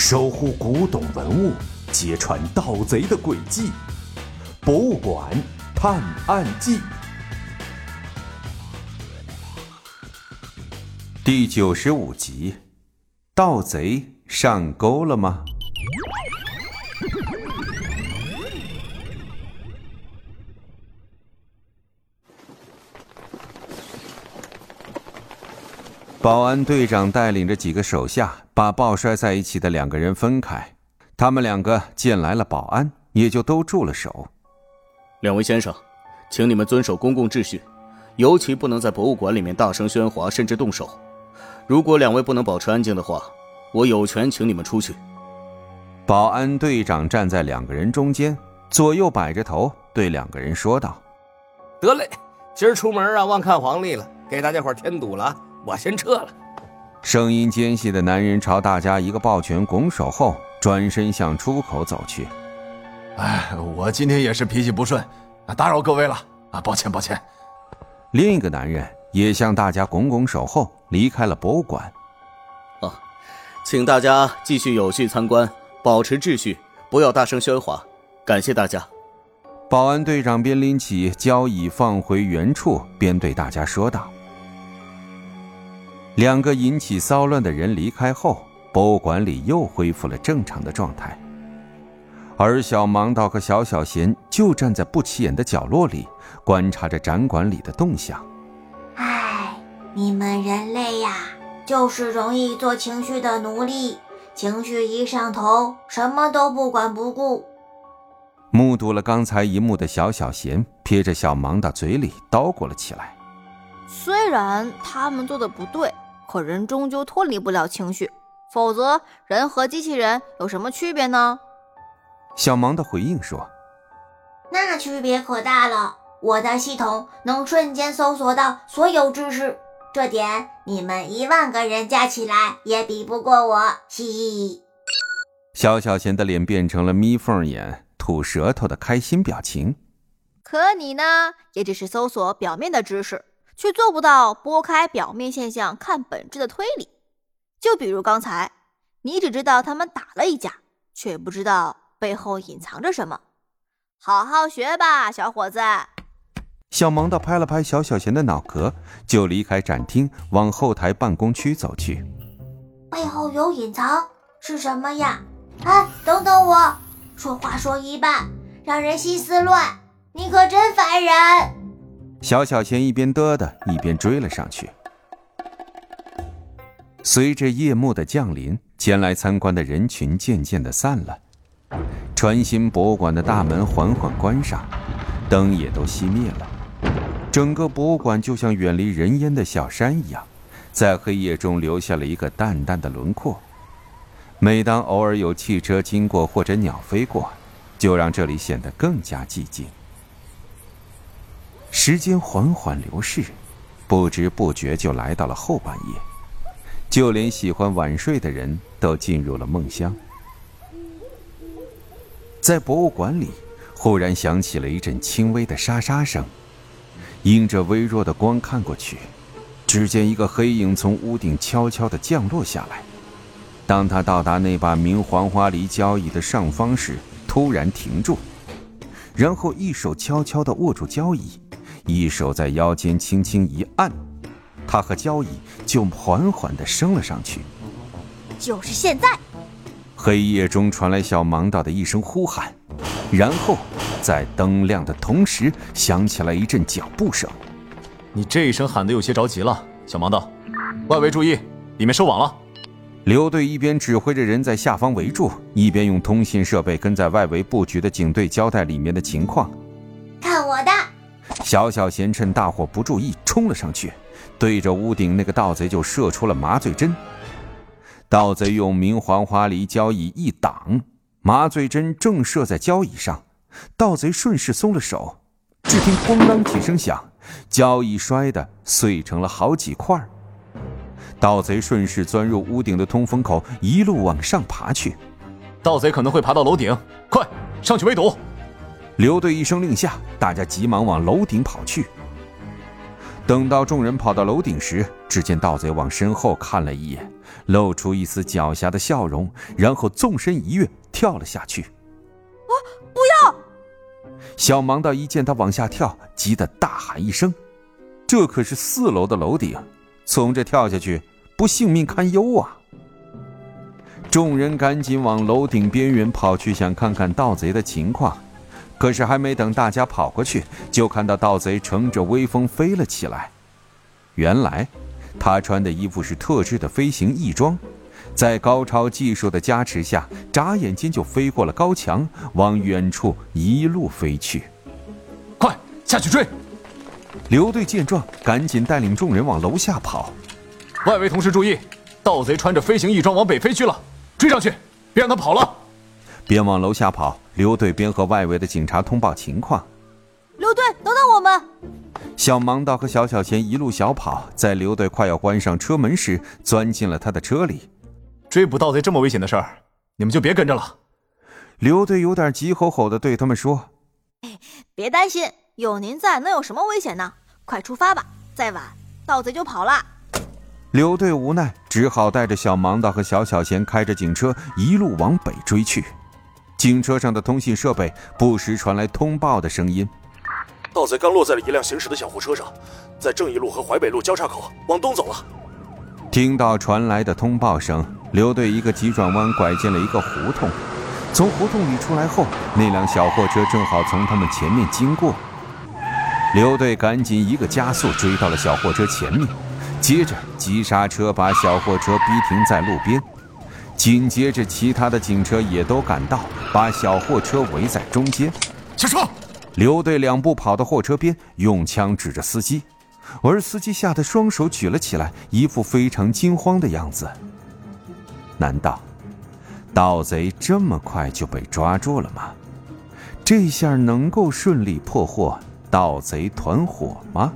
守护古董文物，揭穿盗贼的诡计，《博物馆探案记》第九十五集：盗贼上钩了吗？保安队长带领着几个手下，把抱摔在一起的两个人分开。他们两个见来了保安，也就都住了手。两位先生，请你们遵守公共秩序，尤其不能在博物馆里面大声喧哗，甚至动手。如果两位不能保持安静的话，我有权请你们出去。保安队长站在两个人中间，左右摆着头，对两个人说道：“得嘞，今儿出门啊，忘看黄历了，给大家伙添堵了。”我先撤了。声音尖细的男人朝大家一个抱拳拱手后，转身向出口走去。哎，我今天也是脾气不顺，打扰各位了啊，抱歉抱歉。另一个男人也向大家拱拱手后离开了博物馆。啊，请大家继续有序参观，保持秩序，不要大声喧哗，感谢大家。保安队长边拎起交椅放回原处，边对大家说道。两个引起骚乱的人离开后，博物馆里又恢复了正常的状态。而小盲道和小小贤就站在不起眼的角落里，观察着展馆里的动向。唉，你们人类呀，就是容易做情绪的奴隶，情绪一上头，什么都不管不顾。目睹了刚才一幕的小小贤，撇着小盲道嘴里叨咕了起来：“虽然他们做的不对。”可人终究脱离不了情绪，否则人和机器人有什么区别呢？小芒的回应说：“那区别可大了，我的系统能瞬间搜索到所有知识，这点你们一万个人加起来也比不过我。”嘻嘻。小小贤的脸变成了眯缝眼、吐舌头的开心表情。可你呢，也只是搜索表面的知识。却做不到拨开表面现象看本质的推理。就比如刚才，你只知道他们打了一架，却不知道背后隐藏着什么。好好学吧，小伙子。小盲道拍了拍小小贤的脑壳，就离开展厅，往后台办公区走去。背后有隐藏是什么呀？哎，等等我，说话说一半，让人心思乱。你可真烦人。小小贤一边嘚的，一边追了上去。随着夜幕的降临，前来参观的人群渐渐的散了，传新博物馆的大门缓缓关上，灯也都熄灭了。整个博物馆就像远离人烟的小山一样，在黑夜中留下了一个淡淡的轮廓。每当偶尔有汽车经过或者鸟飞过，就让这里显得更加寂静。时间缓缓流逝，不知不觉就来到了后半夜，就连喜欢晚睡的人都进入了梦乡。在博物馆里，忽然响起了一阵轻微的沙沙声，迎着微弱的光看过去，只见一个黑影从屋顶悄悄地降落下来。当他到达那把明黄花梨交椅的上方时，突然停住，然后一手悄悄地握住交椅。一手在腰间轻轻一按，他和交椅就缓缓地升了上去。就是现在！黑夜中传来小盲道的一声呼喊，然后在灯亮的同时响起来一阵脚步声。你这一声喊得有些着急了，小盲道，外围注意，里面收网了。刘队一边指挥着人在下方围住，一边用通信设备跟在外围布局的警队交代里面的情况。看我的！小小贤趁大伙不注意，冲了上去，对着屋顶那个盗贼就射出了麻醉针。盗贼用明黄花梨交椅一挡，麻醉针正射在交椅上，盗贼顺势松了手，只听咣当几声响，交椅摔得碎成了好几块。盗贼顺势钻入屋顶的通风口，一路往上爬去。盗贼可能会爬到楼顶，快上去围堵！刘队一声令下，大家急忙往楼顶跑去。等到众人跑到楼顶时，只见盗贼往身后看了一眼，露出一丝狡黠的笑容，然后纵身一跃，跳了下去。啊！不要！小盲道一见他往下跳，急得大喊一声：“这可是四楼的楼顶，从这跳下去，不性命堪忧啊！”众人赶紧往楼顶边缘跑去，想看看盗贼的情况。可是还没等大家跑过去，就看到盗贼乘着微风飞了起来。原来，他穿的衣服是特制的飞行翼装，在高超技术的加持下，眨眼间就飞过了高墙，往远处一路飞去。快下去追！刘队见状，赶紧带领众人往楼下跑。外围同事注意，盗贼穿着飞行翼装往北飞去了，追上去，别让他跑了。边往楼下跑，刘队边和外围的警察通报情况。刘队，等等我们！小盲道和小小贤一路小跑，在刘队快要关上车门时，钻进了他的车里。追捕盗贼这么危险的事儿，你们就别跟着了。刘队有点急吼吼的对他们说：“别担心，有您在，能有什么危险呢？快出发吧，再晚盗贼就跑了。”刘队无奈，只好带着小盲道和小小贤开着警车一路往北追去。警车上的通信设备不时传来通报的声音：盗贼刚落在了一辆行驶的小货车上，在正义路和淮北路交叉口往东走了。听到传来的通报声，刘队一个急转弯拐进了一个胡同。从胡同里出来后，那辆小货车正好从他们前面经过。刘队赶紧一个加速追到了小货车前面，接着急刹车把小货车逼停在路边。紧接着，其他的警车也都赶到，把小货车围在中间。下车！刘队两步跑到货车边，用枪指着司机，而司机吓得双手举了起来，一副非常惊慌的样子。难道盗贼这么快就被抓住了吗？这下能够顺利破获盗贼团伙吗？